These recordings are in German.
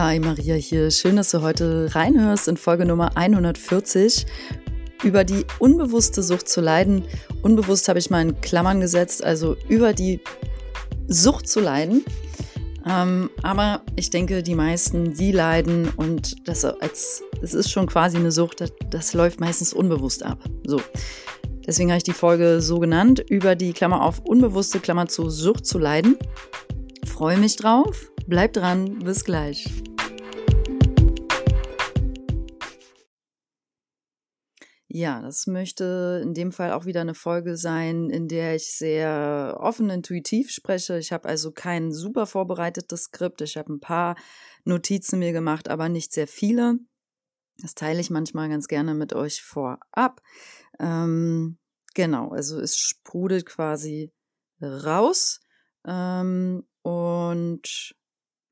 Hi Maria hier. Schön, dass du heute reinhörst in Folge Nummer 140 über die unbewusste Sucht zu leiden. Unbewusst habe ich mal in Klammern gesetzt, also über die Sucht zu leiden. Ähm, aber ich denke, die meisten, die leiden und das als es ist schon quasi eine Sucht, das, das läuft meistens unbewusst ab. So. Deswegen habe ich die Folge so genannt, über die Klammer auf unbewusste Klammer zu Sucht zu leiden. Freue mich drauf. Bleib dran. Bis gleich. Ja, das möchte in dem Fall auch wieder eine Folge sein, in der ich sehr offen intuitiv spreche. Ich habe also kein super vorbereitetes Skript. Ich habe ein paar Notizen mir gemacht, aber nicht sehr viele. Das teile ich manchmal ganz gerne mit euch vorab. Ähm, genau, also es sprudelt quasi raus. Ähm, und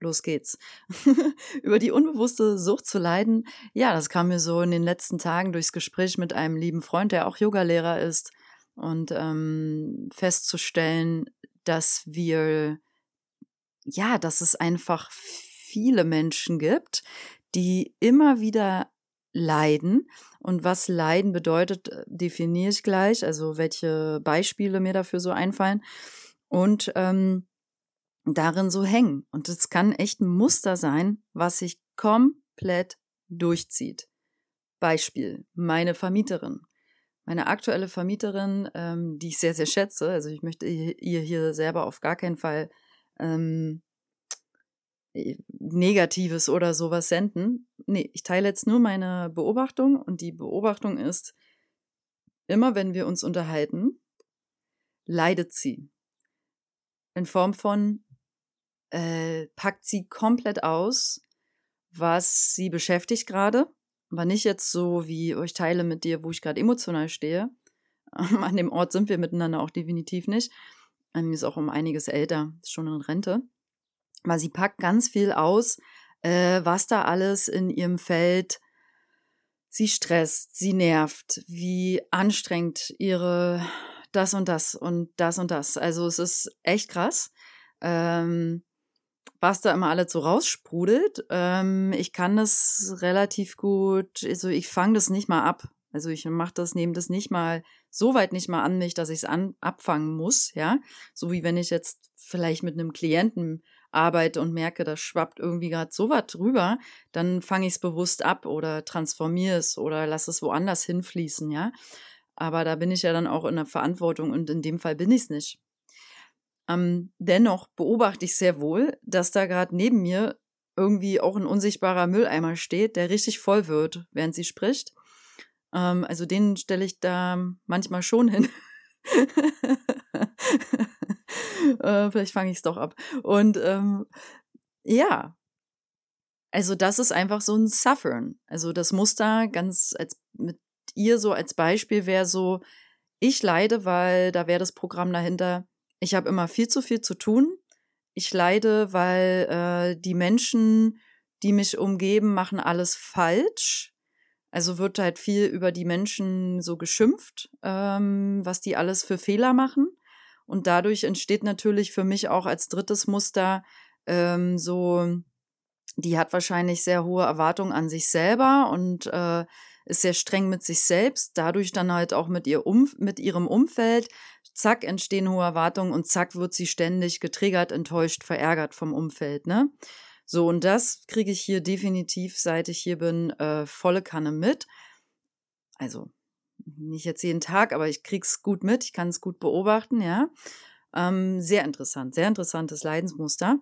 los geht's. Über die unbewusste Sucht zu leiden, ja, das kam mir so in den letzten Tagen durchs Gespräch mit einem lieben Freund, der auch Yogalehrer ist, und ähm, festzustellen, dass wir, ja, dass es einfach viele Menschen gibt, die immer wieder leiden. Und was Leiden bedeutet, äh, definiere ich gleich, also welche Beispiele mir dafür so einfallen. Und ähm, darin so hängen. Und es kann echt ein Muster sein, was sich komplett durchzieht. Beispiel, meine Vermieterin. Meine aktuelle Vermieterin, ähm, die ich sehr, sehr schätze, also ich möchte ihr hier selber auf gar keinen Fall ähm, Negatives oder sowas senden. Nee, ich teile jetzt nur meine Beobachtung und die Beobachtung ist, immer wenn wir uns unterhalten, leidet sie. In Form von, äh, packt sie komplett aus, was sie beschäftigt gerade. Aber nicht jetzt so, wie ich teile mit dir, wo ich gerade emotional stehe. An dem Ort sind wir miteinander auch definitiv nicht. Ähm, ist auch um einiges älter, ist schon in Rente. Aber sie packt ganz viel aus, äh, was da alles in ihrem Feld sie stresst, sie nervt, wie anstrengend ihre das und das und das und das. Also es ist echt krass, ähm, was da immer alles so raussprudelt. Ähm, ich kann das relativ gut, also ich fange das nicht mal ab. Also ich mache das, nehme das nicht mal so weit nicht mal an mich, dass ich es abfangen muss, ja. So wie wenn ich jetzt vielleicht mit einem Klienten arbeite und merke, da schwappt irgendwie gerade so was drüber, dann fange ich es bewusst ab oder transformiere es oder lasse es woanders hinfließen, ja. Aber da bin ich ja dann auch in der Verantwortung und in dem Fall bin ich es nicht. Ähm, dennoch beobachte ich sehr wohl, dass da gerade neben mir irgendwie auch ein unsichtbarer Mülleimer steht, der richtig voll wird, während sie spricht. Ähm, also den stelle ich da manchmal schon hin. äh, vielleicht fange ich es doch ab. Und ähm, ja, also das ist einfach so ein Suffern. Also das Muster ganz als mit ihr so als Beispiel wäre so, ich leide, weil da wäre das Programm dahinter, ich habe immer viel zu viel zu tun. Ich leide, weil äh, die Menschen, die mich umgeben, machen alles falsch. Also wird halt viel über die Menschen so geschimpft, ähm, was die alles für Fehler machen. Und dadurch entsteht natürlich für mich auch als drittes Muster ähm, so, die hat wahrscheinlich sehr hohe Erwartungen an sich selber und äh, ist sehr streng mit sich selbst, dadurch dann halt auch mit, ihr um, mit ihrem Umfeld. Zack, entstehen hohe Erwartungen und zack, wird sie ständig getriggert, enttäuscht, verärgert vom Umfeld, ne? So, und das kriege ich hier definitiv, seit ich hier bin, äh, volle Kanne mit. Also nicht jetzt jeden Tag, aber ich krieg's gut mit, ich kann es gut beobachten, ja. Ähm, sehr interessant, sehr interessantes Leidensmuster.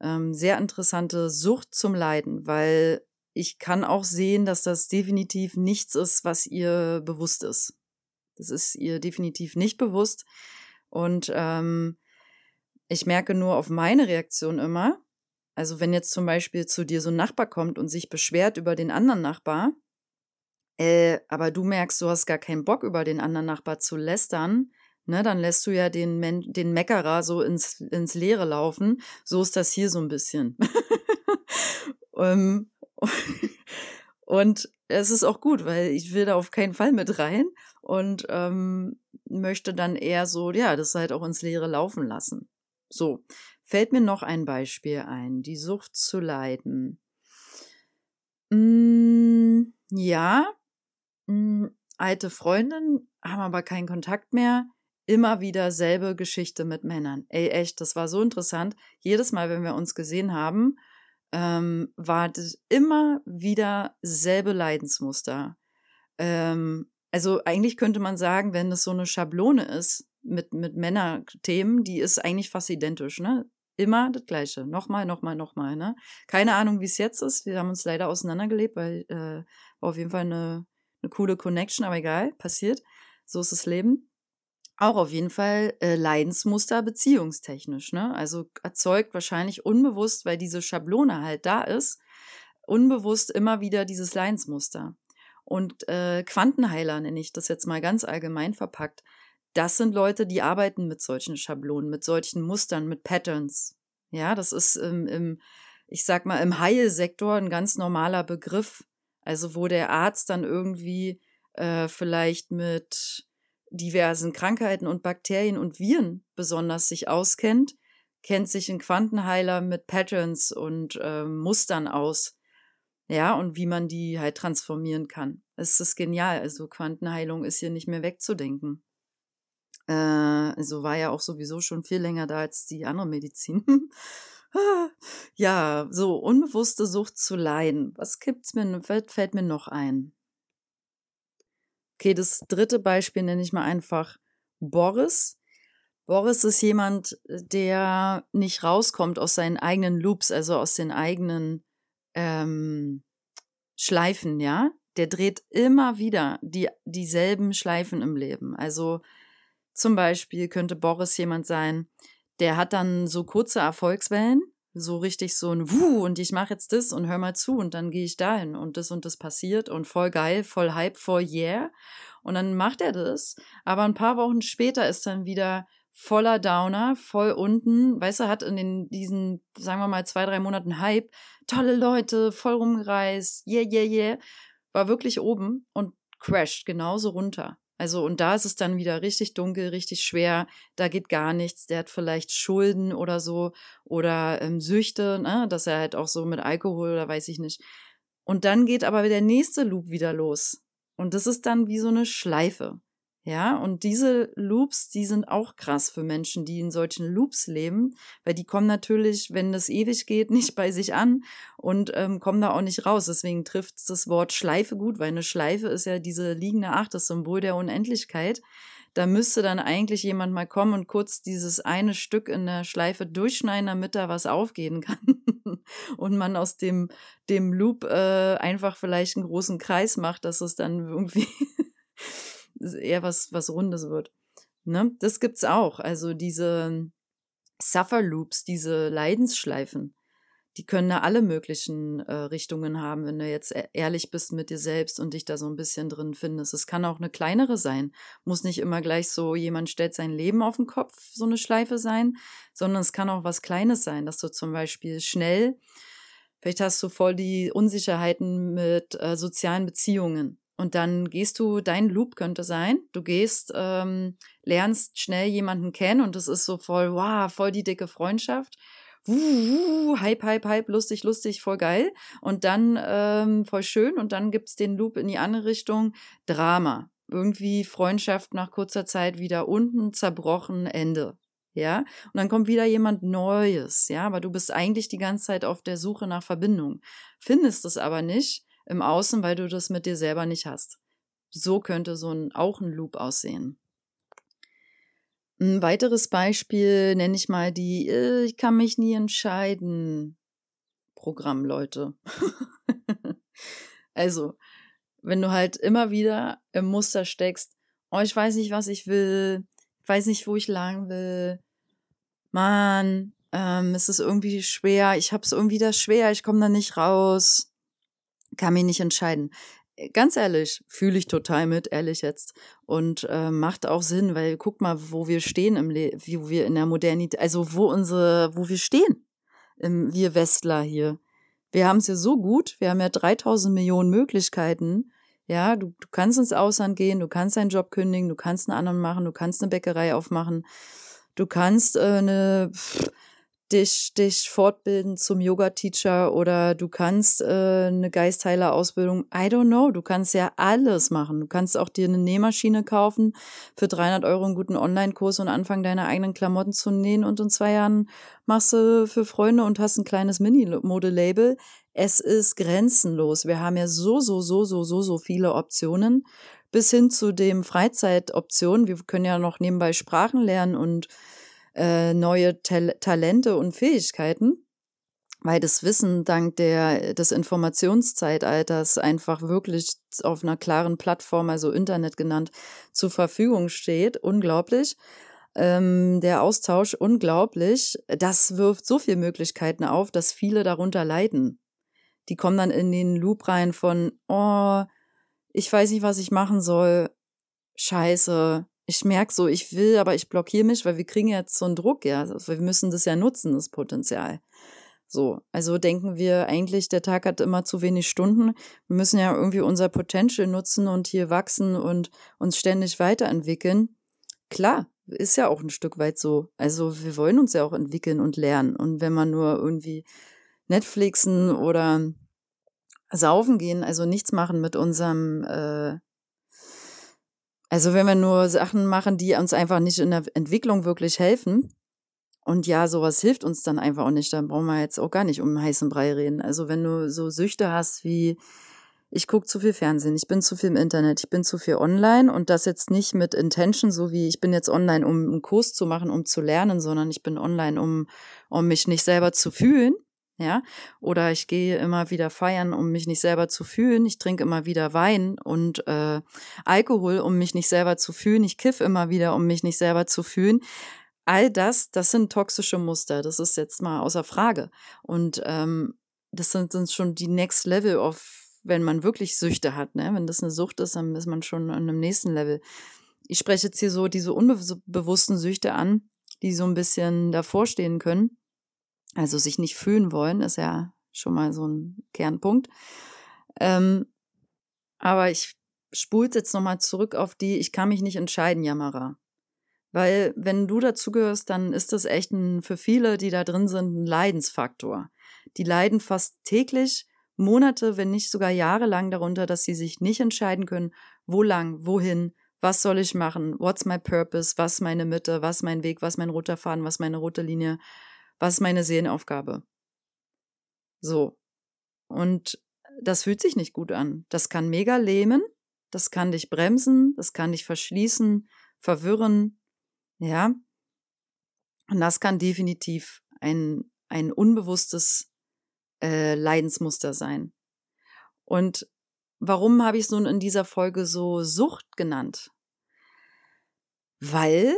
Ähm, sehr interessante Sucht zum Leiden, weil ich kann auch sehen, dass das definitiv nichts ist, was ihr bewusst ist. Das ist ihr definitiv nicht bewusst. Und ähm, ich merke nur auf meine Reaktion immer, also wenn jetzt zum Beispiel zu dir so ein Nachbar kommt und sich beschwert über den anderen Nachbar, äh, aber du merkst, du hast gar keinen Bock, über den anderen Nachbar zu lästern, ne, dann lässt du ja den, Men den Meckerer so ins, ins Leere laufen. So ist das hier so ein bisschen. um, und es ist auch gut, weil ich will da auf keinen Fall mit rein und ähm, möchte dann eher so, ja, das halt auch ins Leere laufen lassen. So, fällt mir noch ein Beispiel ein, die Sucht zu leiden. Mm, ja, mm, alte Freundin, haben aber keinen Kontakt mehr. Immer wieder selbe Geschichte mit Männern. Ey, echt, das war so interessant. Jedes Mal, wenn wir uns gesehen haben, ähm, war das immer wieder selbe Leidensmuster. Ähm, also eigentlich könnte man sagen, wenn es so eine Schablone ist mit, mit Männerthemen, die ist eigentlich fast identisch, ne? Immer das Gleiche. Nochmal, nochmal, nochmal, ne? Keine Ahnung, wie es jetzt ist. Wir haben uns leider auseinandergelebt, weil äh, war auf jeden Fall eine, eine coole Connection, aber egal, passiert. So ist das Leben. Auch auf jeden Fall äh, Leidensmuster beziehungstechnisch, ne? Also erzeugt wahrscheinlich unbewusst, weil diese Schablone halt da ist, unbewusst immer wieder dieses Leidensmuster. Und äh, Quantenheiler nenne ich das jetzt mal ganz allgemein verpackt. Das sind Leute, die arbeiten mit solchen Schablonen, mit solchen Mustern, mit Patterns. Ja, das ist im, im ich sag mal, im Heilsektor ein ganz normaler Begriff. Also wo der Arzt dann irgendwie äh, vielleicht mit diversen Krankheiten und Bakterien und Viren besonders sich auskennt, kennt sich ein Quantenheiler mit Patterns und äh, Mustern aus. Ja, und wie man die halt transformieren kann. Es ist genial. Also Quantenheilung ist hier nicht mehr wegzudenken. Äh, also war ja auch sowieso schon viel länger da als die andere Medizin. ja, so unbewusste Sucht zu leiden. Was gibt's mir, fällt, fällt mir noch ein? Okay, das dritte Beispiel nenne ich mal einfach Boris. Boris ist jemand, der nicht rauskommt aus seinen eigenen Loops, also aus den eigenen ähm, Schleifen, ja, der dreht immer wieder die, dieselben Schleifen im Leben. Also zum Beispiel könnte Boris jemand sein, der hat dann so kurze Erfolgswellen, so richtig so ein Wuh und ich mache jetzt das und hör mal zu und dann gehe ich dahin und das und das passiert und voll geil, voll Hype, voll yeah. Und dann macht er das, aber ein paar Wochen später ist dann wieder voller Downer, voll unten, weißt du, hat in den, diesen, sagen wir mal, zwei, drei Monaten Hype, tolle Leute, voll rumgereist, yeah, yeah, yeah, war wirklich oben und crasht genauso runter. Also, und da ist es dann wieder richtig dunkel, richtig schwer, da geht gar nichts, der hat vielleicht Schulden oder so oder ähm, Süchte, ne, dass er halt auch so mit Alkohol oder weiß ich nicht. Und dann geht aber der nächste Loop wieder los. Und das ist dann wie so eine Schleife. Ja, und diese Loops, die sind auch krass für Menschen, die in solchen Loops leben, weil die kommen natürlich, wenn das ewig geht, nicht bei sich an und ähm, kommen da auch nicht raus. Deswegen trifft das Wort Schleife gut, weil eine Schleife ist ja diese liegende Acht, das Symbol der Unendlichkeit. Da müsste dann eigentlich jemand mal kommen und kurz dieses eine Stück in der Schleife durchschneiden, damit da was aufgehen kann. und man aus dem, dem Loop äh, einfach vielleicht einen großen Kreis macht, dass es dann irgendwie eher was, was Rundes wird. Ne? Das gibt's auch. Also diese Suffer Loops, diese Leidensschleifen, die können da alle möglichen äh, Richtungen haben, wenn du jetzt e-, ehrlich bist mit dir selbst und dich da so ein bisschen drin findest. Es kann auch eine kleinere sein. Muss nicht immer gleich so, jemand stellt sein Leben auf den Kopf, so eine Schleife sein, sondern es kann auch was Kleines sein, dass du zum Beispiel schnell, vielleicht hast du voll die Unsicherheiten mit äh, sozialen Beziehungen und dann gehst du, dein Loop könnte sein, du gehst, ähm, lernst schnell jemanden kennen und es ist so voll, wow, voll die dicke Freundschaft. Wuh, wuh, hype, hype, hype, lustig, lustig, voll geil. Und dann ähm, voll schön. Und dann gibt's den Loop in die andere Richtung, Drama. Irgendwie Freundschaft nach kurzer Zeit wieder unten, zerbrochen, Ende. Ja, und dann kommt wieder jemand Neues, ja, aber du bist eigentlich die ganze Zeit auf der Suche nach Verbindung, findest es aber nicht im Außen, weil du das mit dir selber nicht hast. So könnte so ein, auch ein Loop aussehen. Ein weiteres Beispiel nenne ich mal die äh, Ich kann mich nie entscheiden Programm, Leute. also, wenn du halt immer wieder im Muster steckst, oh, ich weiß nicht, was ich will, ich weiß nicht, wo ich lang will, Mann, ähm, es ist irgendwie schwer, ich hab's irgendwie da schwer, ich komme da nicht raus kann mich nicht entscheiden. Äh, ganz ehrlich, fühle ich total mit, ehrlich jetzt. Und äh, macht auch Sinn, weil guck mal, wo wir stehen im Le wie wir in der Modernität, also wo unsere, wo wir stehen, im, wir Westler hier. Wir haben es ja so gut, wir haben ja 3000 Millionen Möglichkeiten. Ja, du, du kannst ins Ausland gehen, du kannst deinen Job kündigen, du kannst einen anderen machen, du kannst eine Bäckerei aufmachen, du kannst äh, eine, dich, dich fortbilden zum Yoga-Teacher oder du kannst äh, eine Geistheiler-Ausbildung. I don't know. Du kannst ja alles machen. Du kannst auch dir eine Nähmaschine kaufen für 300 Euro einen guten Online-Kurs und anfangen, deine eigenen Klamotten zu nähen und in zwei Jahren machst du für Freunde und hast ein kleines Mini-Mode-Label. Es ist grenzenlos. Wir haben ja so, so, so, so, so, so viele Optionen bis hin zu dem Freizeitoptionen. Wir können ja noch nebenbei Sprachen lernen und äh, neue Tal Talente und Fähigkeiten, weil das Wissen dank der, des Informationszeitalters einfach wirklich auf einer klaren Plattform, also Internet genannt, zur Verfügung steht. Unglaublich. Ähm, der Austausch unglaublich. Das wirft so viele Möglichkeiten auf, dass viele darunter leiden. Die kommen dann in den Loop rein von, oh, ich weiß nicht, was ich machen soll. Scheiße, ich merke so, ich will, aber ich blockiere mich, weil wir kriegen jetzt so einen Druck, ja. Also wir müssen das ja nutzen, das Potenzial. So, also denken wir eigentlich, der Tag hat immer zu wenig Stunden. Wir müssen ja irgendwie unser Potential nutzen und hier wachsen und uns ständig weiterentwickeln. Klar, ist ja auch ein Stück weit so. Also wir wollen uns ja auch entwickeln und lernen. Und wenn man nur irgendwie Netflixen oder saufen gehen, also nichts machen mit unserem äh, also wenn wir nur Sachen machen, die uns einfach nicht in der Entwicklung wirklich helfen, und ja, sowas hilft uns dann einfach auch nicht, dann brauchen wir jetzt auch gar nicht um heißen Brei reden. Also wenn du so Süchte hast wie, ich gucke zu viel Fernsehen, ich bin zu viel im Internet, ich bin zu viel online und das jetzt nicht mit Intention, so wie ich bin jetzt online, um einen Kurs zu machen, um zu lernen, sondern ich bin online, um, um mich nicht selber zu fühlen, ja, oder ich gehe immer wieder feiern, um mich nicht selber zu fühlen. Ich trinke immer wieder Wein und äh, Alkohol, um mich nicht selber zu fühlen. Ich kiff immer wieder, um mich nicht selber zu fühlen. All das, das sind toxische Muster. Das ist jetzt mal außer Frage. Und ähm, das sind, sind schon die Next Level of, wenn man wirklich Süchte hat. Ne? Wenn das eine Sucht ist, dann ist man schon an einem nächsten Level. Ich spreche jetzt hier so diese unbewussten Süchte an, die so ein bisschen davor stehen können also sich nicht fühlen wollen, ist ja schon mal so ein Kernpunkt. Ähm, aber ich spule jetzt nochmal zurück auf die, ich kann mich nicht entscheiden, Jammerer. Weil wenn du dazugehörst, dann ist das echt ein, für viele, die da drin sind, ein Leidensfaktor. Die leiden fast täglich, Monate, wenn nicht sogar jahrelang darunter, dass sie sich nicht entscheiden können, wo lang, wohin, was soll ich machen, what's my purpose, was meine Mitte, was mein Weg, was mein roter Faden, was meine rote Linie, was ist meine Seelenaufgabe? So. Und das fühlt sich nicht gut an. Das kann mega lähmen, das kann dich bremsen, das kann dich verschließen, verwirren, ja. Und das kann definitiv ein, ein unbewusstes äh, Leidensmuster sein. Und warum habe ich es nun in dieser Folge so Sucht genannt? Weil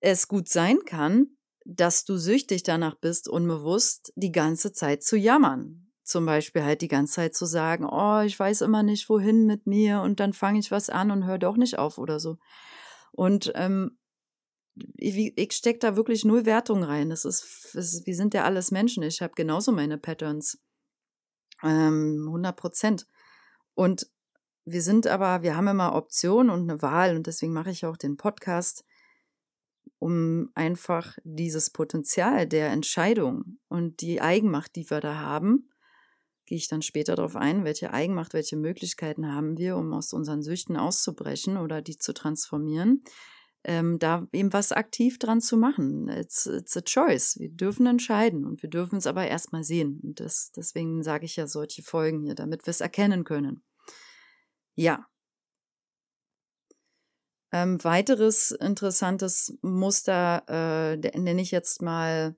es gut sein kann, dass du süchtig danach bist, unbewusst die ganze Zeit zu jammern. Zum Beispiel halt die ganze Zeit zu sagen, oh, ich weiß immer nicht, wohin mit mir und dann fange ich was an und höre doch nicht auf oder so. Und ähm, ich, ich stecke da wirklich null Wertung rein. Das ist, das, wir sind ja alles Menschen. Ich habe genauso meine Patterns. Ähm, 100 Prozent. Und wir sind aber, wir haben immer Optionen und eine Wahl und deswegen mache ich auch den Podcast um einfach dieses Potenzial der Entscheidung und die Eigenmacht, die wir da haben, gehe ich dann später darauf ein, welche Eigenmacht, welche Möglichkeiten haben wir, um aus unseren Süchten auszubrechen oder die zu transformieren, ähm, da eben was aktiv dran zu machen. It's, it's a choice. Wir dürfen entscheiden und wir dürfen es aber erstmal sehen. Und das, deswegen sage ich ja solche Folgen hier, damit wir es erkennen können. Ja, ähm, weiteres interessantes Muster äh, nenne ich jetzt mal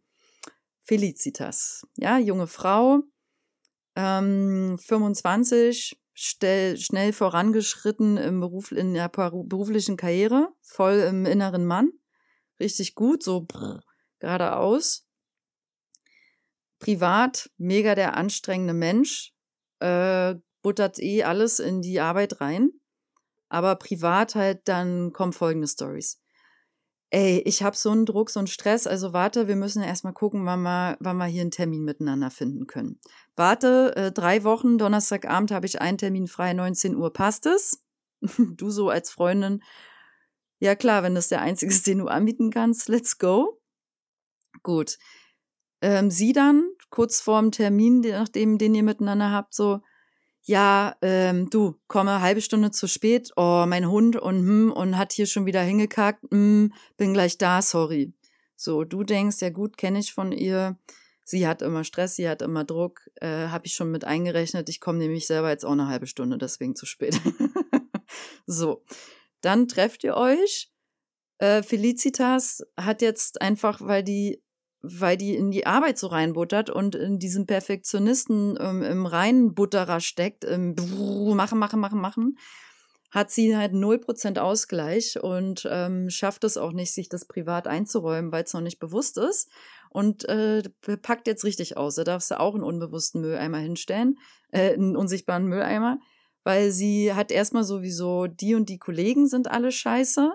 Felicitas. Ja, junge Frau, ähm, 25, stell, schnell vorangeschritten im Beruf, in der beruflichen Karriere, voll im inneren Mann, richtig gut, so brr, geradeaus. Privat, mega der anstrengende Mensch, äh, buttert eh alles in die Arbeit rein aber privat halt, dann kommen folgende Stories. Ey, ich habe so einen Druck, so einen Stress, also warte, wir müssen erstmal gucken, wann wir, wann wir hier einen Termin miteinander finden können. Warte, äh, drei Wochen, Donnerstagabend habe ich einen Termin frei, 19 Uhr, passt es? du so als Freundin, ja klar, wenn das der einzige ist, den du anbieten kannst, let's go. Gut. ähm, sie dann kurz vorm Termin, nachdem den ihr miteinander habt, so, ja, ähm, du, komme halbe Stunde zu spät, oh, mein Hund und hm, und hat hier schon wieder hingekackt, hm, bin gleich da, sorry. So, du denkst, ja gut, kenne ich von ihr. Sie hat immer Stress, sie hat immer Druck, äh, habe ich schon mit eingerechnet. Ich komme nämlich selber jetzt auch eine halbe Stunde, deswegen zu spät. so, dann trefft ihr euch. Äh, Felicitas hat jetzt einfach, weil die weil die in die Arbeit so reinbuttert und in diesem Perfektionisten ähm, im Reinbutterer steckt, im machen, machen, machen, machen, hat sie halt 0% Ausgleich und ähm, schafft es auch nicht, sich das privat einzuräumen, weil es noch nicht bewusst ist. Und äh, packt jetzt richtig aus. Da darfst du auch einen unbewussten Mülleimer hinstellen, äh, einen unsichtbaren Mülleimer, weil sie hat erstmal sowieso, die und die Kollegen sind alle scheiße.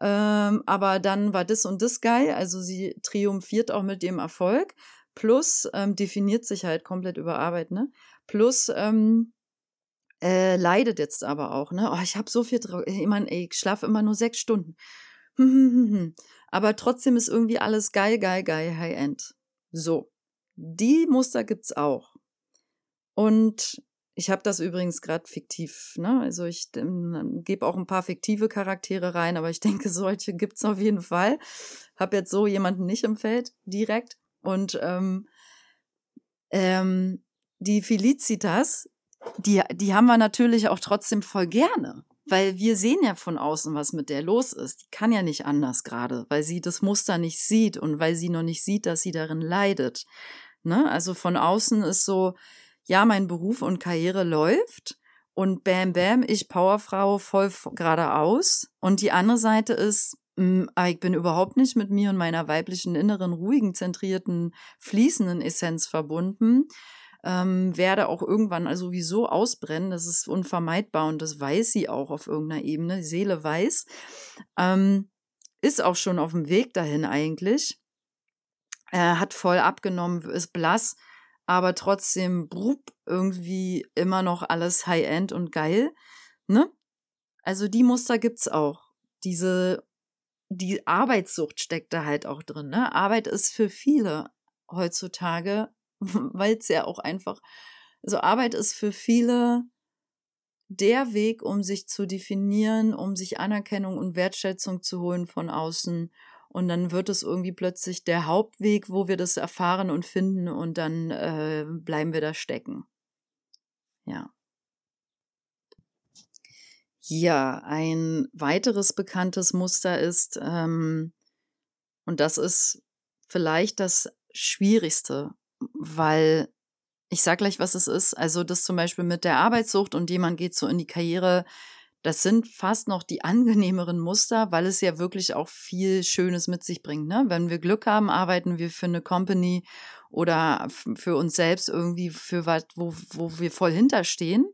Ähm, aber dann war das und das geil. Also sie triumphiert auch mit dem Erfolg. Plus ähm, definiert sich halt komplett über Arbeit, ne? Plus ähm, äh, leidet jetzt aber auch, ne? Oh, ich habe so viel drauf. Ich meine, ich schlafe immer nur sechs Stunden. aber trotzdem ist irgendwie alles geil, geil, geil, High-End. So. Die Muster gibt's auch. Und ich habe das übrigens gerade fiktiv, ne? Also ich ähm, gebe auch ein paar fiktive Charaktere rein, aber ich denke, solche gibt's auf jeden Fall. Hab jetzt so jemanden nicht im Feld direkt. Und ähm, ähm, die Felicitas, die, die haben wir natürlich auch trotzdem voll gerne. Weil wir sehen ja von außen, was mit der los ist. Die kann ja nicht anders gerade, weil sie das Muster nicht sieht und weil sie noch nicht sieht, dass sie darin leidet. Ne? Also von außen ist so, ja, mein Beruf und Karriere läuft und bam, bam, ich Powerfrau voll geradeaus. Und die andere Seite ist, mh, hm, ich bin überhaupt nicht mit mir und meiner weiblichen, inneren, ruhigen, zentrierten, fließenden Essenz verbunden. Ähm, werde auch irgendwann also sowieso ausbrennen. Das ist unvermeidbar und das weiß sie auch auf irgendeiner Ebene. Die Seele weiß. Ähm, ist auch schon auf dem Weg dahin eigentlich. Er hat voll abgenommen, ist blass aber trotzdem brup, irgendwie immer noch alles High-End und geil. Ne? Also die Muster gibt's auch. Diese, die Arbeitssucht steckt da halt auch drin. Ne? Arbeit ist für viele heutzutage, weil es ja auch einfach, also Arbeit ist für viele der Weg, um sich zu definieren, um sich Anerkennung und Wertschätzung zu holen von außen und dann wird es irgendwie plötzlich der Hauptweg, wo wir das erfahren und finden und dann äh, bleiben wir da stecken. Ja. Ja, ein weiteres bekanntes Muster ist, ähm, und das ist vielleicht das Schwierigste, weil ich sag gleich, was es ist. Also das zum Beispiel mit der Arbeitssucht und jemand geht so in die Karriere das sind fast noch die angenehmeren Muster, weil es ja wirklich auch viel Schönes mit sich bringt. Ne? Wenn wir Glück haben, arbeiten wir für eine Company oder für uns selbst irgendwie für was, wo, wo wir voll hinterstehen.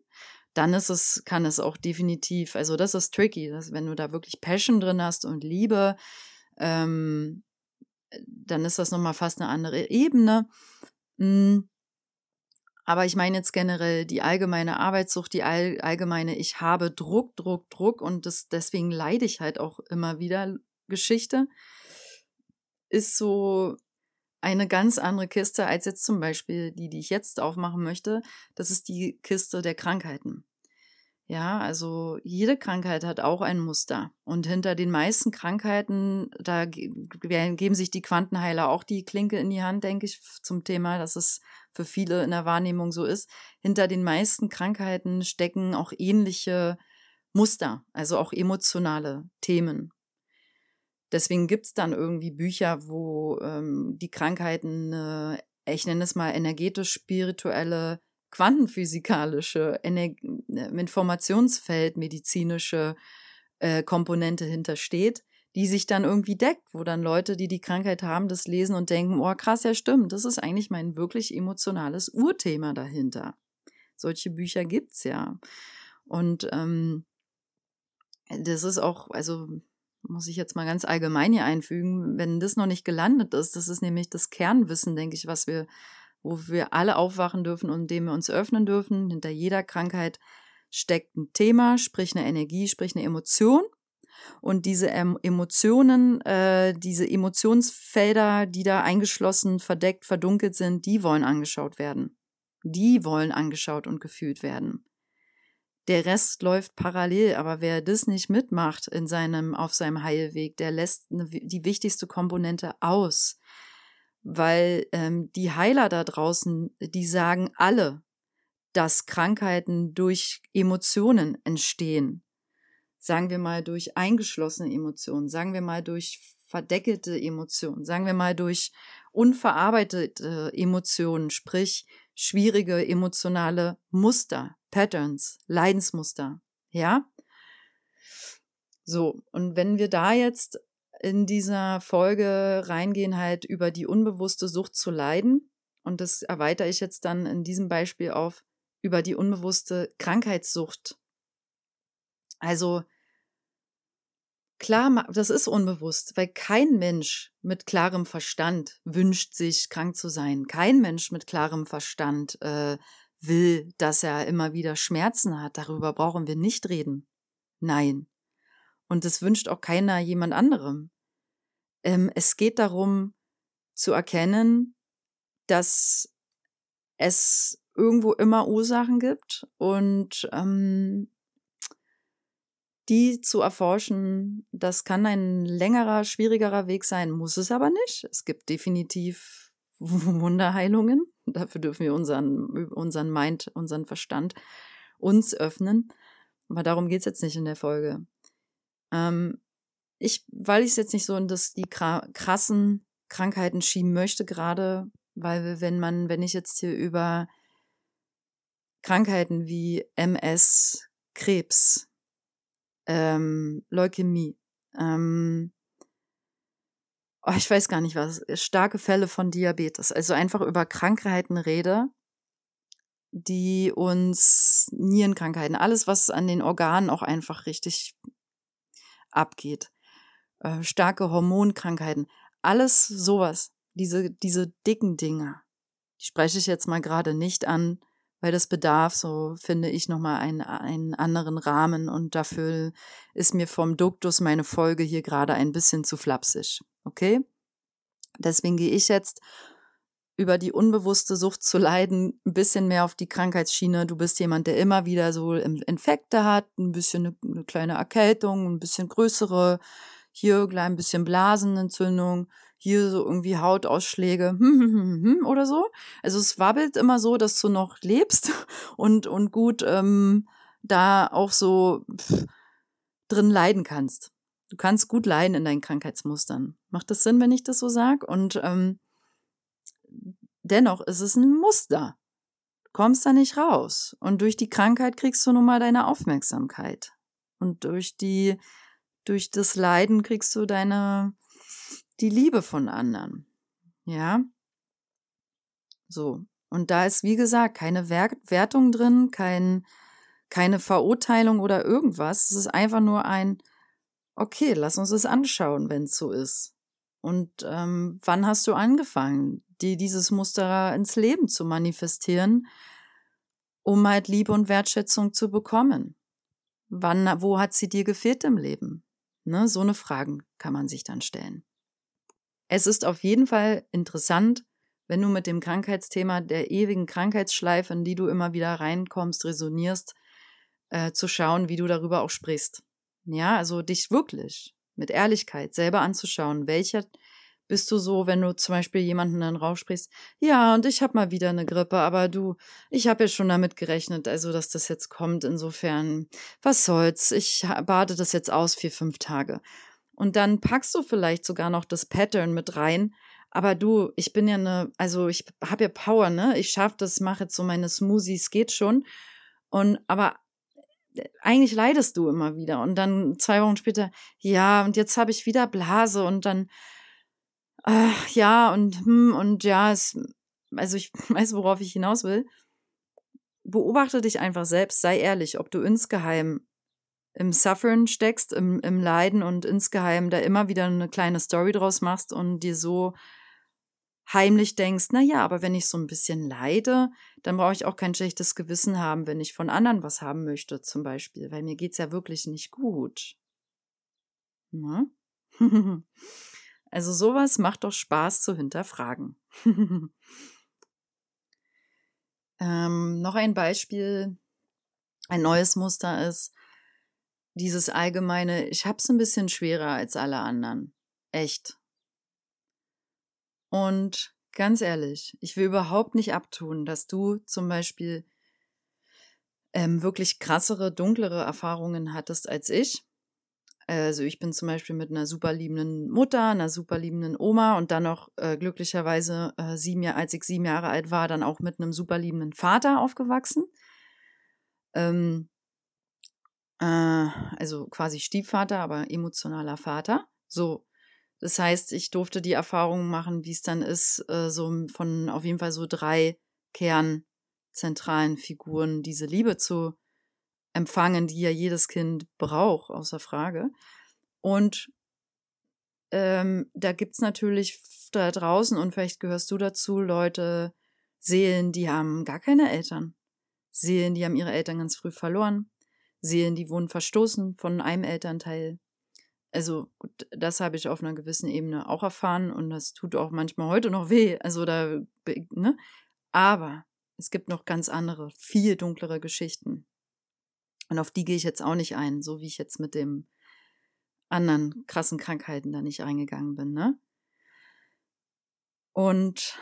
Dann ist es, kann es auch definitiv, also das ist tricky, dass wenn du da wirklich Passion drin hast und Liebe, ähm, dann ist das nochmal fast eine andere Ebene. Mhm. Aber ich meine jetzt generell die allgemeine Arbeitssucht, die all, allgemeine Ich habe Druck, Druck, Druck und das, deswegen leide ich halt auch immer wieder Geschichte, ist so eine ganz andere Kiste als jetzt zum Beispiel die, die ich jetzt aufmachen möchte. Das ist die Kiste der Krankheiten. Ja, also jede Krankheit hat auch ein Muster. Und hinter den meisten Krankheiten, da geben sich die Quantenheiler auch die Klinke in die Hand, denke ich, zum Thema, dass es für viele in der Wahrnehmung so ist. Hinter den meisten Krankheiten stecken auch ähnliche Muster, also auch emotionale Themen. Deswegen gibt es dann irgendwie Bücher, wo ähm, die Krankheiten, äh, ich nenne es mal energetisch-spirituelle quantenphysikalische, Ener äh, Informationsfeld, medizinische äh, Komponente hintersteht, die sich dann irgendwie deckt, wo dann Leute, die die Krankheit haben, das lesen und denken, oh krass, ja stimmt, das ist eigentlich mein wirklich emotionales Urthema dahinter. Solche Bücher gibt's ja. Und ähm, das ist auch, also muss ich jetzt mal ganz allgemein hier einfügen, wenn das noch nicht gelandet ist, das ist nämlich das Kernwissen, denke ich, was wir wo wir alle aufwachen dürfen und dem wir uns öffnen dürfen. Hinter jeder Krankheit steckt ein Thema, sprich eine Energie, sprich eine Emotion. Und diese Emotionen, äh, diese Emotionsfelder, die da eingeschlossen, verdeckt, verdunkelt sind, die wollen angeschaut werden. Die wollen angeschaut und gefühlt werden. Der Rest läuft parallel, aber wer das nicht mitmacht in seinem, auf seinem Heilweg, der lässt eine, die wichtigste Komponente aus. Weil ähm, die Heiler da draußen, die sagen alle, dass Krankheiten durch Emotionen entstehen. Sagen wir mal durch eingeschlossene Emotionen, sagen wir mal durch verdeckelte Emotionen, sagen wir mal durch unverarbeitete Emotionen, sprich schwierige emotionale Muster, Patterns, Leidensmuster. Ja? So, und wenn wir da jetzt in dieser Folge reingehen, halt über die unbewusste Sucht zu leiden, und das erweitere ich jetzt dann in diesem Beispiel auf über die unbewusste Krankheitssucht. Also klar, das ist unbewusst, weil kein Mensch mit klarem Verstand wünscht sich krank zu sein. Kein Mensch mit klarem Verstand äh, will, dass er immer wieder Schmerzen hat. Darüber brauchen wir nicht reden. Nein. Und es wünscht auch keiner jemand anderem. Ähm, es geht darum zu erkennen, dass es irgendwo immer Ursachen gibt und ähm, die zu erforschen, das kann ein längerer, schwierigerer Weg sein, muss es aber nicht. Es gibt definitiv Wunderheilungen. Dafür dürfen wir unseren, unseren Mind, unseren Verstand uns öffnen. Aber darum geht es jetzt nicht in der Folge. Ähm, ich, weil ich es jetzt nicht so in das, die krassen Krankheiten schieben möchte, gerade, weil wenn man, wenn ich jetzt hier über Krankheiten wie MS, Krebs, ähm, Leukämie, ähm, oh, ich weiß gar nicht was, starke Fälle von Diabetes, also einfach über Krankheiten rede, die uns Nierenkrankheiten, alles, was an den Organen auch einfach richtig abgeht, äh, starke Hormonkrankheiten, alles sowas, diese, diese dicken Dinge, die spreche ich jetzt mal gerade nicht an, weil das bedarf, so finde ich, nochmal einen, einen anderen Rahmen und dafür ist mir vom Duktus meine Folge hier gerade ein bisschen zu flapsig. Okay? Deswegen gehe ich jetzt über die unbewusste Sucht zu leiden, ein bisschen mehr auf die Krankheitsschiene. Du bist jemand, der immer wieder so Infekte hat, ein bisschen eine, eine kleine Erkältung, ein bisschen größere, hier ein bisschen Blasenentzündung, hier so irgendwie Hautausschläge hm, hm, hm, oder so. Also es wabbelt immer so, dass du noch lebst und, und gut ähm, da auch so pff, drin leiden kannst. Du kannst gut leiden in deinen Krankheitsmustern. Macht das Sinn, wenn ich das so sage? Und ähm, dennoch ist es ein Muster. Du kommst da nicht raus. Und durch die Krankheit kriegst du nun mal deine Aufmerksamkeit. Und durch die, durch das Leiden kriegst du deine, die Liebe von anderen. Ja? So. Und da ist, wie gesagt, keine Wertung drin, kein, keine Verurteilung oder irgendwas. Es ist einfach nur ein, okay, lass uns es anschauen, wenn es so ist. Und ähm, wann hast du angefangen, dir dieses Muster ins Leben zu manifestieren, um halt Liebe und Wertschätzung zu bekommen? Wann, wo hat sie dir gefehlt im Leben? Ne, so eine Fragen kann man sich dann stellen. Es ist auf jeden Fall interessant, wenn du mit dem Krankheitsthema der ewigen Krankheitsschleife, in die du immer wieder reinkommst, resonierst, äh, zu schauen, wie du darüber auch sprichst. Ja, also dich wirklich mit Ehrlichkeit selber anzuschauen, welcher bist du so, wenn du zum Beispiel jemanden dann raussprichst, ja, und ich habe mal wieder eine Grippe, aber du, ich habe ja schon damit gerechnet, also dass das jetzt kommt. Insofern, was soll's? Ich bade das jetzt aus vier, fünf Tage. Und dann packst du vielleicht sogar noch das Pattern mit rein. Aber du, ich bin ja eine, also ich habe ja Power, ne? Ich schaffe das, mache jetzt so meine Smoothies, geht schon. Und aber äh, eigentlich leidest du immer wieder. Und dann zwei Wochen später, ja, und jetzt habe ich wieder Blase und dann, ach, ja, und hm, und ja, es, also ich weiß, worauf ich hinaus will. Beobachte dich einfach selbst, sei ehrlich, ob du insgeheim im Suffern steckst, im, im Leiden und insgeheim da immer wieder eine kleine Story draus machst und dir so heimlich denkst, na ja, aber wenn ich so ein bisschen leide, dann brauche ich auch kein schlechtes Gewissen haben, wenn ich von anderen was haben möchte, zum Beispiel, weil mir geht's ja wirklich nicht gut. Na? also sowas macht doch Spaß zu hinterfragen. ähm, noch ein Beispiel, ein neues Muster ist dieses allgemeine, ich hab's ein bisschen schwerer als alle anderen. Echt. Und ganz ehrlich, ich will überhaupt nicht abtun, dass du zum Beispiel ähm, wirklich krassere, dunklere Erfahrungen hattest als ich. Also ich bin zum Beispiel mit einer super liebenden Mutter, einer super liebenden Oma und dann noch äh, glücklicherweise äh, sieben Jahre, als ich sieben Jahre alt war, dann auch mit einem super liebenden Vater aufgewachsen. Ähm, äh, also quasi Stiefvater, aber emotionaler Vater. So. Das heißt, ich durfte die Erfahrung machen, wie es dann ist, äh, so von auf jeden Fall so drei Kernzentralen Figuren diese Liebe zu empfangen, die ja jedes Kind braucht, außer Frage. Und ähm, da gibt's natürlich da draußen, und vielleicht gehörst du dazu, Leute, Seelen, die haben gar keine Eltern. Seelen, die haben ihre Eltern ganz früh verloren. Seelen, die wurden verstoßen von einem Elternteil. Also gut, das habe ich auf einer gewissen Ebene auch erfahren und das tut auch manchmal heute noch weh. Also da, ne? Aber es gibt noch ganz andere, viel dunklere Geschichten. Und auf die gehe ich jetzt auch nicht ein, so wie ich jetzt mit dem anderen krassen Krankheiten da nicht eingegangen bin, ne? Und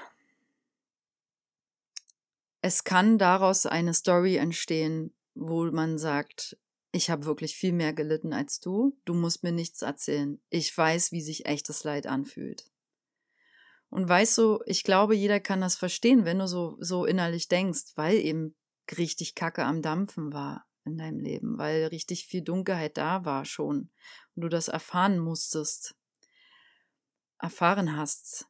es kann daraus eine Story entstehen, wo man sagt, ich habe wirklich viel mehr gelitten als du, du musst mir nichts erzählen. Ich weiß, wie sich echtes Leid anfühlt. Und weißt du, ich glaube, jeder kann das verstehen, wenn du so, so innerlich denkst, weil eben richtig Kacke am Dampfen war in deinem Leben, weil richtig viel Dunkelheit da war schon und du das erfahren musstest, erfahren hast.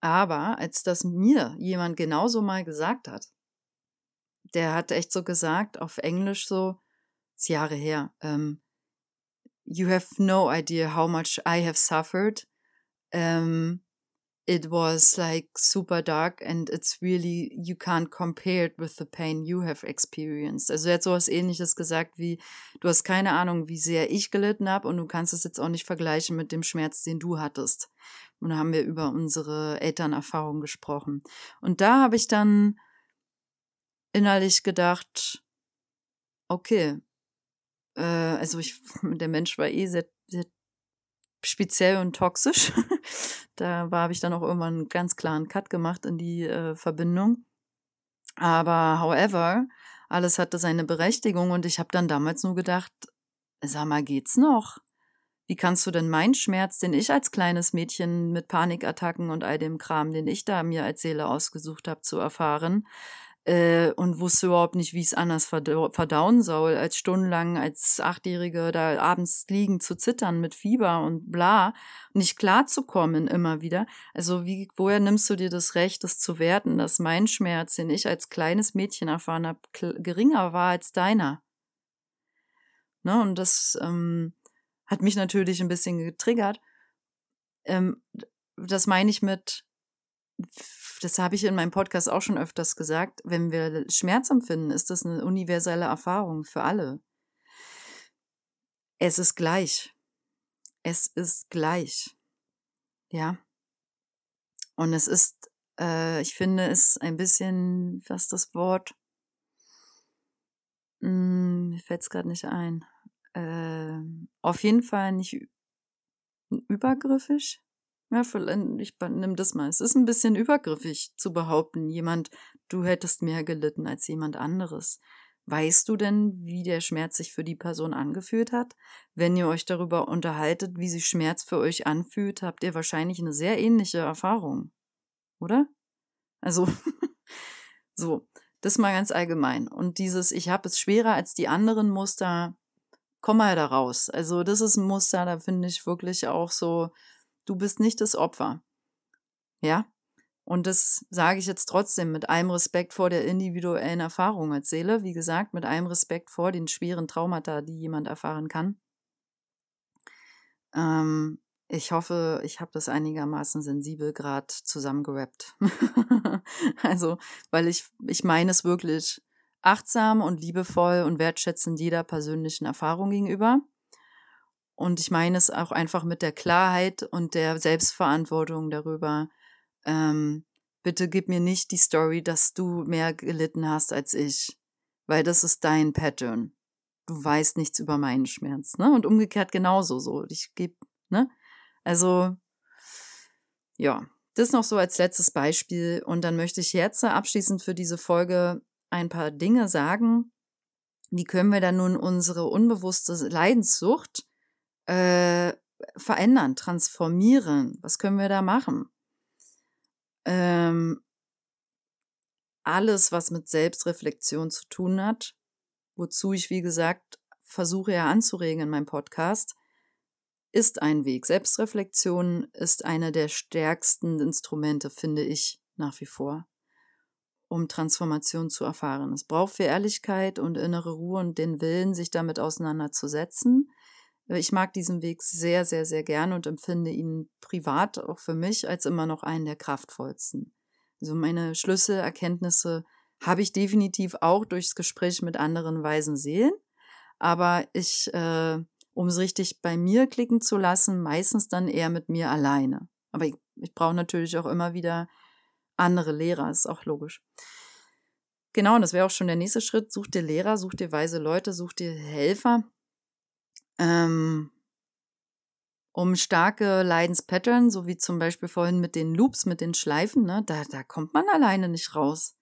Aber als das mir jemand genauso mal gesagt hat, der hat echt so gesagt, auf Englisch so, ist Jahre her, um, ähm, you have no idea how much I have suffered. Um, ähm, it was like super dark and it's really, you can't compare it with the pain you have experienced. Also er hat sowas ähnliches gesagt wie, du hast keine Ahnung, wie sehr ich gelitten habe und du kannst es jetzt auch nicht vergleichen mit dem Schmerz, den du hattest. Und da haben wir über unsere Elternerfahrung gesprochen. Und da habe ich dann innerlich gedacht, okay, äh, also ich, der Mensch war eh sehr, sehr speziell und toxisch. da habe ich dann auch irgendwann einen ganz klaren Cut gemacht in die äh, Verbindung. Aber however, alles hatte seine Berechtigung und ich habe dann damals nur gedacht, sag mal, geht's noch? Wie kannst du denn meinen Schmerz, den ich als kleines Mädchen mit Panikattacken und all dem Kram, den ich da mir als Seele ausgesucht habe, zu erfahren, äh, und wusste überhaupt nicht, wie es anders verdauen soll, als stundenlang als Achtjährige da abends liegen zu zittern mit Fieber und bla, nicht klarzukommen immer wieder. Also wie, woher nimmst du dir das Recht, das zu werten, dass mein Schmerz, den ich als kleines Mädchen erfahren habe, geringer war als deiner? Ne, und das ähm, hat mich natürlich ein bisschen getriggert. Ähm, das meine ich mit, das habe ich in meinem Podcast auch schon öfters gesagt, wenn wir Schmerz empfinden, ist das eine universelle Erfahrung für alle. Es ist gleich. Es ist gleich. Ja. Und es ist, äh, ich finde es ein bisschen, was das Wort, hm, mir fällt es gerade nicht ein. Äh, auf jeden Fall nicht übergriffig. Ja, ich nimm das mal. Es ist ein bisschen übergriffig zu behaupten, jemand, du hättest mehr gelitten als jemand anderes. Weißt du denn, wie der Schmerz sich für die Person angefühlt hat? Wenn ihr euch darüber unterhaltet, wie sich Schmerz für euch anfühlt, habt ihr wahrscheinlich eine sehr ähnliche Erfahrung. Oder? Also, so, das mal ganz allgemein. Und dieses, ich habe es schwerer als die anderen Muster, komm mal da raus. Also, das ist ein Muster, da finde ich wirklich auch so, Du bist nicht das Opfer. Ja? Und das sage ich jetzt trotzdem mit allem Respekt vor der individuellen Erfahrung als Seele. Wie gesagt, mit allem Respekt vor den schweren Traumata, die jemand erfahren kann. Ähm, ich hoffe, ich habe das einigermaßen sensibel gerade zusammengerappt. also, weil ich, ich meine es wirklich achtsam und liebevoll und wertschätzend jeder persönlichen Erfahrung gegenüber. Und ich meine es auch einfach mit der Klarheit und der Selbstverantwortung darüber. Ähm, bitte gib mir nicht die Story, dass du mehr gelitten hast als ich, weil das ist dein Pattern. Du weißt nichts über meinen Schmerz, ne? Und umgekehrt genauso so. Ich gebe, ne? Also, ja, das noch so als letztes Beispiel. Und dann möchte ich jetzt abschließend für diese Folge ein paar Dinge sagen. Wie können wir dann nun unsere unbewusste Leidenssucht äh, verändern, transformieren? Was können wir da machen? Ähm, alles, was mit Selbstreflexion zu tun hat, wozu ich, wie gesagt, versuche ja anzuregen in meinem Podcast, ist ein Weg. Selbstreflexion ist eine der stärksten Instrumente, finde ich nach wie vor, um Transformation zu erfahren. Es braucht viel Ehrlichkeit und innere Ruhe und den Willen, sich damit auseinanderzusetzen. Ich mag diesen Weg sehr, sehr, sehr gern und empfinde ihn privat auch für mich als immer noch einen der kraftvollsten. Also meine Schlüsselerkenntnisse habe ich definitiv auch durchs Gespräch mit anderen weisen Seelen. Aber ich äh, um es richtig bei mir klicken zu lassen, meistens dann eher mit mir alleine. Aber ich, ich brauche natürlich auch immer wieder andere Lehrer, ist auch logisch. Genau, und das wäre auch schon der nächste Schritt. Such dir Lehrer, such dir weise Leute, such dir Helfer. Ähm, um starke Leidenspattern, so wie zum Beispiel vorhin mit den Loops, mit den Schleifen, ne, da, da kommt man alleine nicht raus.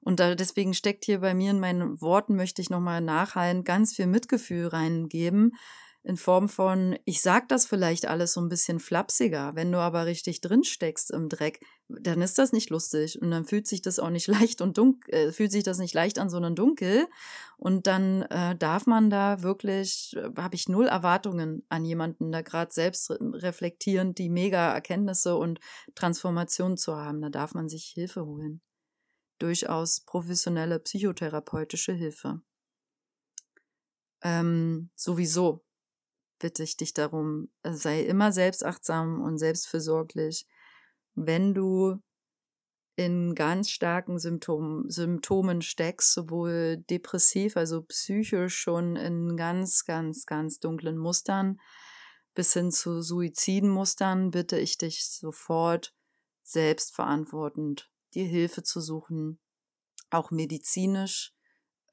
Und da, deswegen steckt hier bei mir in meinen Worten, möchte ich nochmal nachhallen, ganz viel Mitgefühl reingeben. In Form von, ich sag das vielleicht alles so ein bisschen flapsiger. Wenn du aber richtig drin steckst im Dreck, dann ist das nicht lustig. Und dann fühlt sich das auch nicht leicht und dunkel, äh, fühlt sich das nicht leicht an, sondern dunkel. Und dann äh, darf man da wirklich, äh, habe ich null Erwartungen an jemanden, da gerade selbst reflektierend die mega Erkenntnisse und Transformationen zu haben. Da darf man sich Hilfe holen durchaus professionelle psychotherapeutische Hilfe. Ähm, sowieso bitte ich dich darum, äh, sei immer selbstachtsam und selbstfürsorglich. Wenn du in ganz starken Symptomen, Symptomen steckst, sowohl depressiv, also psychisch schon in ganz, ganz, ganz dunklen Mustern bis hin zu Suizidmustern, bitte ich dich sofort selbstverantwortend dir Hilfe zu suchen, auch medizinisch,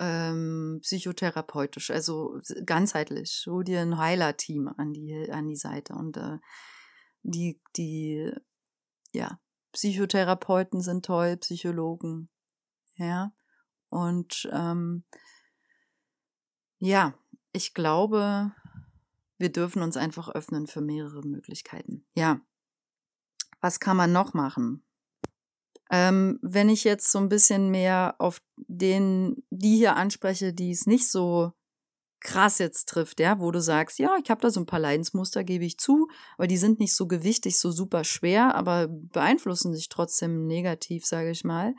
ähm, psychotherapeutisch, also ganzheitlich. Hol dir ein Heiler-Team an die, an die Seite und äh, die, die, ja, Psychotherapeuten sind toll, Psychologen, ja, und ähm, ja, ich glaube, wir dürfen uns einfach öffnen für mehrere Möglichkeiten. Ja, was kann man noch machen? Ähm, wenn ich jetzt so ein bisschen mehr auf den, die hier anspreche, die es nicht so krass jetzt trifft, ja, wo du sagst, ja, ich habe da so ein paar Leidensmuster, gebe ich zu, aber die sind nicht so gewichtig, so super schwer, aber beeinflussen sich trotzdem negativ, sage ich mal.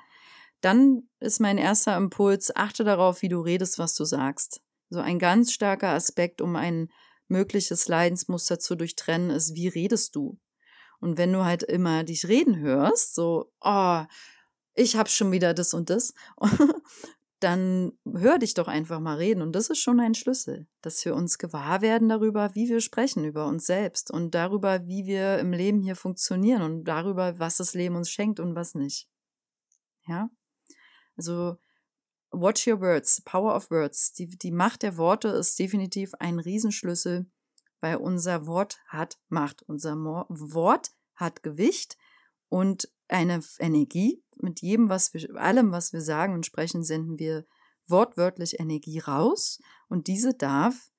Dann ist mein erster Impuls, achte darauf, wie du redest, was du sagst. So ein ganz starker Aspekt, um ein mögliches Leidensmuster zu durchtrennen, ist, wie redest du? Und wenn du halt immer dich reden hörst, so, oh, ich hab schon wieder das und das, dann hör dich doch einfach mal reden. Und das ist schon ein Schlüssel, dass wir uns gewahr werden darüber, wie wir sprechen über uns selbst und darüber, wie wir im Leben hier funktionieren und darüber, was das Leben uns schenkt und was nicht. Ja? Also, watch your words, power of words. Die, die Macht der Worte ist definitiv ein Riesenschlüssel weil unser Wort hat Macht. Unser Wort hat Gewicht und eine Energie. Mit jedem, was wir, allem, was wir sagen und sprechen, senden wir wortwörtlich Energie raus und diese darf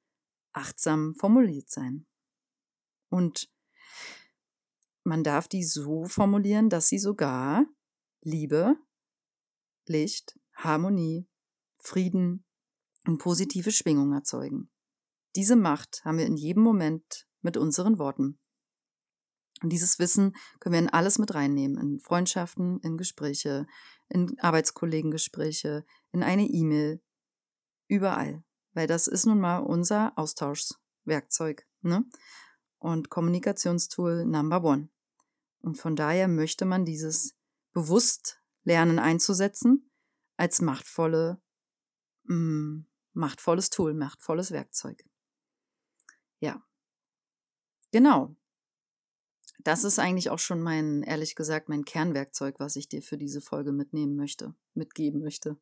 achtsam formuliert sein. Und man darf die so formulieren, dass sie sogar Liebe, Licht, Harmonie, Frieden und positive Schwingung erzeugen. Diese Macht haben wir in jedem Moment mit unseren Worten. Und dieses Wissen können wir in alles mit reinnehmen, in Freundschaften, in Gespräche, in Arbeitskollegengespräche, in eine E-Mail, überall. Weil das ist nun mal unser Austauschwerkzeug ne? und Kommunikationstool Number One. Und von daher möchte man dieses bewusst lernen einzusetzen als machtvolle, mh, mm, machtvolles Tool, machtvolles Werkzeug. Ja, genau. Das ist eigentlich auch schon mein, ehrlich gesagt, mein Kernwerkzeug, was ich dir für diese Folge mitnehmen möchte, mitgeben möchte.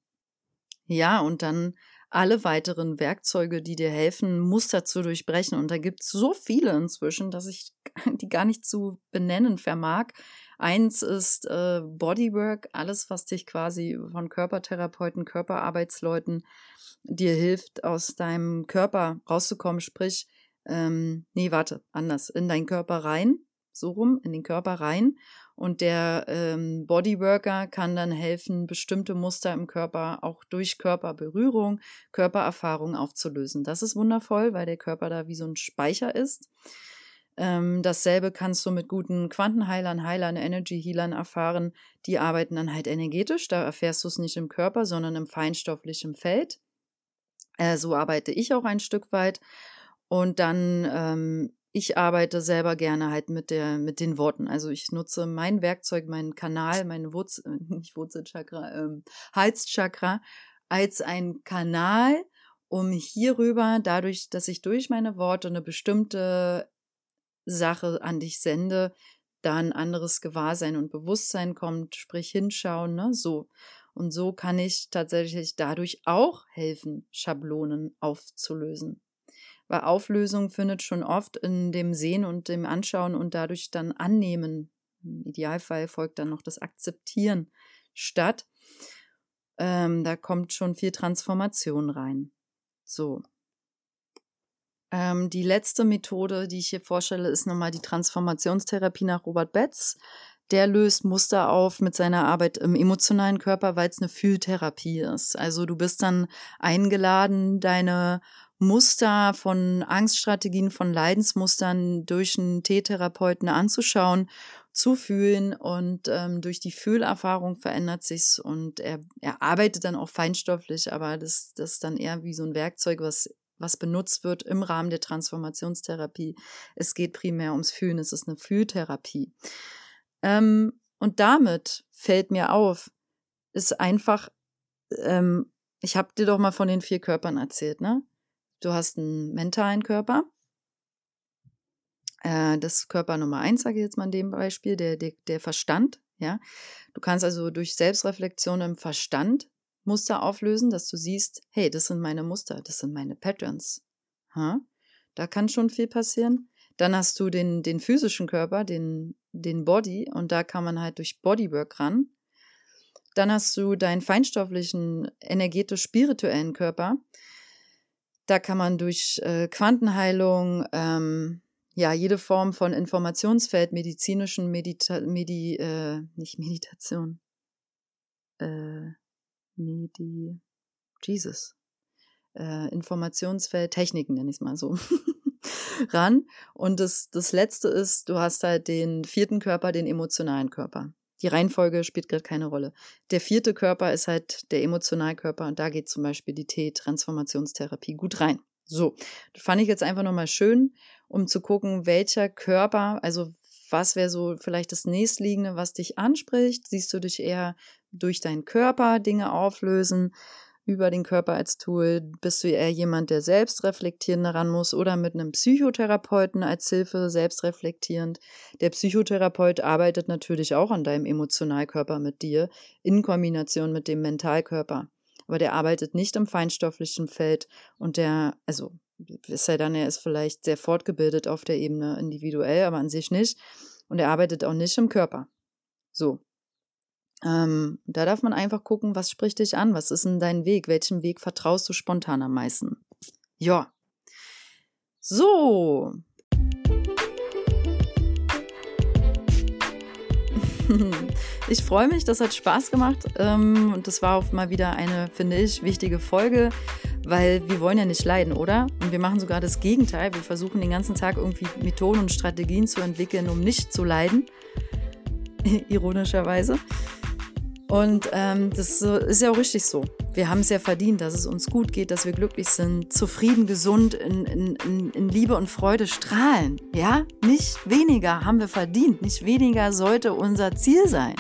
Ja, und dann alle weiteren Werkzeuge, die dir helfen, Muster zu durchbrechen. Und da gibt es so viele inzwischen, dass ich die gar nicht zu benennen vermag. Eins ist äh, Bodywork, alles, was dich quasi von Körpertherapeuten, Körperarbeitsleuten dir hilft, aus deinem Körper rauszukommen. Sprich, ähm, nee, warte, anders, in deinen Körper rein, so rum, in den Körper rein. Und der ähm, Bodyworker kann dann helfen, bestimmte Muster im Körper auch durch Körperberührung, Körpererfahrung aufzulösen. Das ist wundervoll, weil der Körper da wie so ein Speicher ist. Ähm, dasselbe kannst du mit guten Quantenheilern, Heilern, Energy Healern erfahren. Die arbeiten dann halt energetisch. Da erfährst du es nicht im Körper, sondern im feinstofflichen Feld. Äh, so arbeite ich auch ein Stück weit. Und dann, ähm, ich arbeite selber gerne halt mit, der, mit den Worten. Also ich nutze mein Werkzeug, meinen Kanal, meine Wurzel, nicht Wurzelchakra, ähm, Halschakra als ein Kanal, um hierüber, dadurch, dass ich durch meine Worte eine bestimmte Sache an dich sende, da ein anderes Gewahrsein und Bewusstsein kommt, sprich hinschauen, ne, so. Und so kann ich tatsächlich dadurch auch helfen, Schablonen aufzulösen. Weil Auflösung findet schon oft in dem Sehen und dem Anschauen und dadurch dann Annehmen, im Idealfall folgt dann noch das Akzeptieren statt. Ähm, da kommt schon viel Transformation rein. So. Ähm, die letzte Methode, die ich hier vorstelle, ist nochmal die Transformationstherapie nach Robert Betz. Der löst Muster auf mit seiner Arbeit im emotionalen Körper, weil es eine Fühltherapie ist. Also du bist dann eingeladen, deine Muster von Angststrategien, von Leidensmustern durch einen T-Therapeuten anzuschauen, zu fühlen und ähm, durch die Fühlerfahrung verändert sich's und er, er arbeitet dann auch feinstofflich, aber das, das ist dann eher wie so ein Werkzeug, was was benutzt wird im Rahmen der Transformationstherapie. Es geht primär ums Fühlen, es ist eine Fühltherapie. Ähm, und damit fällt mir auf, ist einfach, ähm, ich habe dir doch mal von den vier Körpern erzählt, ne? Du hast einen mentalen Körper. Äh, das Körper Nummer eins, sage ich jetzt mal in dem Beispiel, der, der, der Verstand, ja. Du kannst also durch Selbstreflexion im Verstand Muster auflösen, dass du siehst, hey, das sind meine Muster, das sind meine Patterns. Ha? Da kann schon viel passieren. Dann hast du den, den physischen Körper, den, den Body, und da kann man halt durch Bodywork ran. Dann hast du deinen feinstofflichen, energetisch-spirituellen Körper. Da kann man durch äh, Quantenheilung, ähm, ja, jede Form von Informationsfeld, medizinischen Medita Medi, äh, nicht Meditation, äh, Medi, Jesus, äh, Informationsfeld, Techniken nenne ich es mal so, ran. Und das, das letzte ist, du hast halt den vierten Körper, den emotionalen Körper. Die Reihenfolge spielt gerade keine Rolle. Der vierte Körper ist halt der Emotionalkörper und da geht zum Beispiel die T-Transformationstherapie gut rein. So, das fand ich jetzt einfach nochmal schön, um zu gucken, welcher Körper, also was wäre so vielleicht das nächstliegende, was dich anspricht? Siehst du dich eher durch deinen Körper Dinge auflösen, über den Körper als Tool? Bist du eher jemand, der selbst reflektierend daran muss oder mit einem Psychotherapeuten als Hilfe selbstreflektierend? Der Psychotherapeut arbeitet natürlich auch an deinem Emotionalkörper mit dir in Kombination mit dem Mentalkörper. Aber der arbeitet nicht im feinstofflichen Feld und der, also es sei dann, er ist vielleicht sehr fortgebildet auf der Ebene individuell, aber an sich nicht. Und er arbeitet auch nicht im Körper. So. Ähm, da darf man einfach gucken, was spricht dich an? Was ist denn dein Weg? Welchem Weg vertraust du spontan am meisten? Ja. So. Ich freue mich, das hat Spaß gemacht ähm, und das war auch mal wieder eine, finde ich, wichtige Folge weil wir wollen ja nicht leiden, oder? Und wir machen sogar das Gegenteil. Wir versuchen den ganzen Tag irgendwie Methoden und Strategien zu entwickeln, um nicht zu leiden. Ironischerweise. Und ähm, das ist ja auch richtig so. Wir haben es ja verdient, dass es uns gut geht, dass wir glücklich sind, zufrieden, gesund, in, in, in Liebe und Freude strahlen. Ja, nicht weniger haben wir verdient, nicht weniger sollte unser Ziel sein.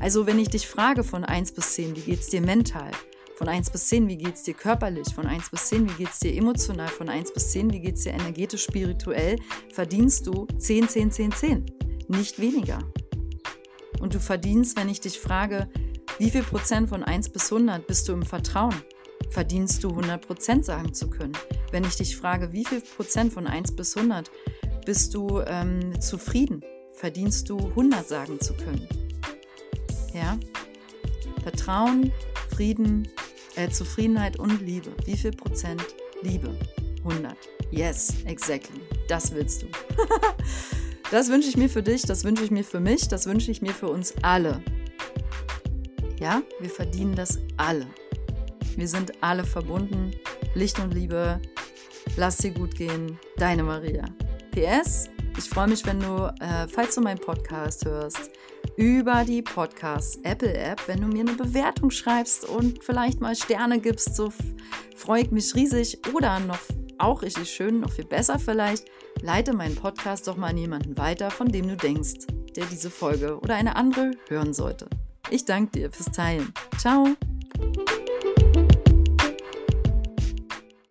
Also wenn ich dich frage von 1 bis 10, wie geht es dir mental? Von 1 bis 10, wie geht es dir körperlich? Von 1 bis 10, wie geht es dir emotional? Von 1 bis 10, wie geht es dir energetisch, spirituell? Verdienst du 10, 10, 10, 10. Nicht weniger. Und du verdienst, wenn ich dich frage, wie viel Prozent von 1 bis 100 bist du im Vertrauen? Verdienst du 100 Prozent sagen zu können? Wenn ich dich frage, wie viel Prozent von 1 bis 100 bist du ähm, zufrieden? Verdienst du 100 sagen zu können? Ja? Vertrauen, Frieden, äh, Zufriedenheit und Liebe. Wie viel Prozent Liebe? 100. Yes, exactly. Das willst du. das wünsche ich mir für dich, das wünsche ich mir für mich, das wünsche ich mir für uns alle. Ja, wir verdienen das alle. Wir sind alle verbunden. Licht und Liebe. Lass dir gut gehen. Deine Maria. PS, ich freue mich, wenn du, äh, falls du meinen Podcast hörst, über die Podcast Apple App, wenn du mir eine Bewertung schreibst und vielleicht mal Sterne gibst, so freue ich mich riesig. Oder noch auch richtig schön, noch viel besser vielleicht, leite meinen Podcast doch mal an jemanden weiter, von dem du denkst, der diese Folge oder eine andere hören sollte. Ich danke dir fürs Teilen. Ciao.